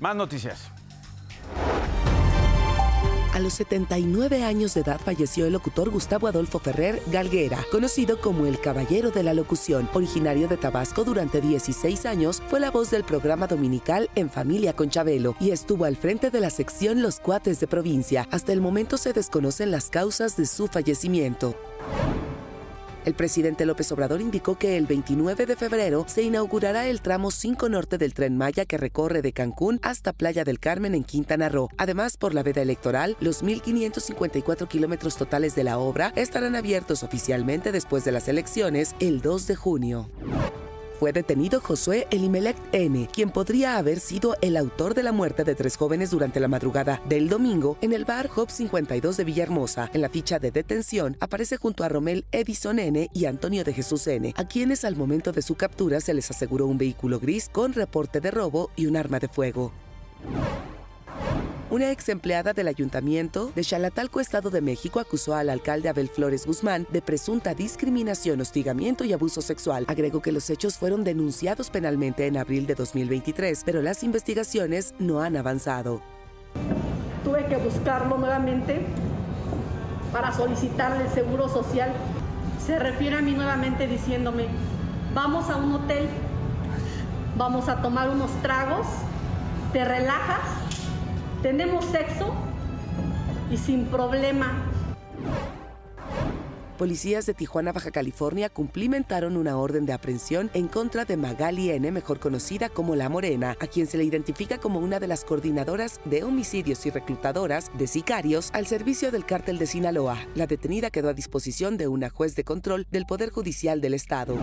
Más noticias. A los 79 años de edad falleció el locutor Gustavo Adolfo Ferrer Galguera, conocido como el Caballero de la Locución. Originario de Tabasco durante 16 años, fue la voz del programa dominical En Familia con Chabelo y estuvo al frente de la sección Los Cuates de Provincia. Hasta el momento se desconocen las causas de su fallecimiento. El presidente López Obrador indicó que el 29 de febrero se inaugurará el tramo 5 norte del tren Maya que recorre de Cancún hasta Playa del Carmen en Quintana Roo. Además, por la veda electoral, los 1.554 kilómetros totales de la obra estarán abiertos oficialmente después de las elecciones el 2 de junio fue detenido Josué Elimelech N., quien podría haber sido el autor de la muerte de tres jóvenes durante la madrugada del domingo en el bar Hop 52 de Villahermosa. En la ficha de detención aparece junto a Romel Edison N. y Antonio de Jesús N., a quienes al momento de su captura se les aseguró un vehículo gris con reporte de robo y un arma de fuego. Una ex empleada del ayuntamiento de Chalatalco, Estado de México, acusó al alcalde Abel Flores Guzmán de presunta discriminación, hostigamiento y abuso sexual. Agregó que los hechos fueron denunciados penalmente en abril de 2023, pero las investigaciones no han avanzado. Tuve que buscarlo nuevamente para solicitarle el seguro social. Se refiere a mí nuevamente diciéndome, vamos a un hotel, vamos a tomar unos tragos, te relajas tenemos sexo y sin problema. Policías de Tijuana, Baja California, cumplimentaron una orden de aprehensión en contra de Magali N., mejor conocida como La Morena, a quien se le identifica como una de las coordinadoras de homicidios y reclutadoras de sicarios al servicio del cártel de Sinaloa. La detenida quedó a disposición de una juez de control del Poder Judicial del Estado.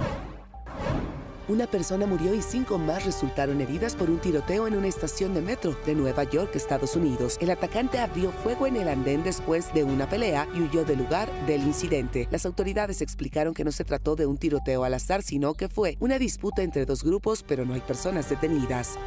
Una persona murió y cinco más resultaron heridas por un tiroteo en una estación de metro de Nueva York, Estados Unidos. El atacante abrió fuego en el andén después de una pelea y huyó del lugar del incidente. Las autoridades explicaron que no se trató de un tiroteo al azar, sino que fue una disputa entre dos grupos, pero no hay personas detenidas.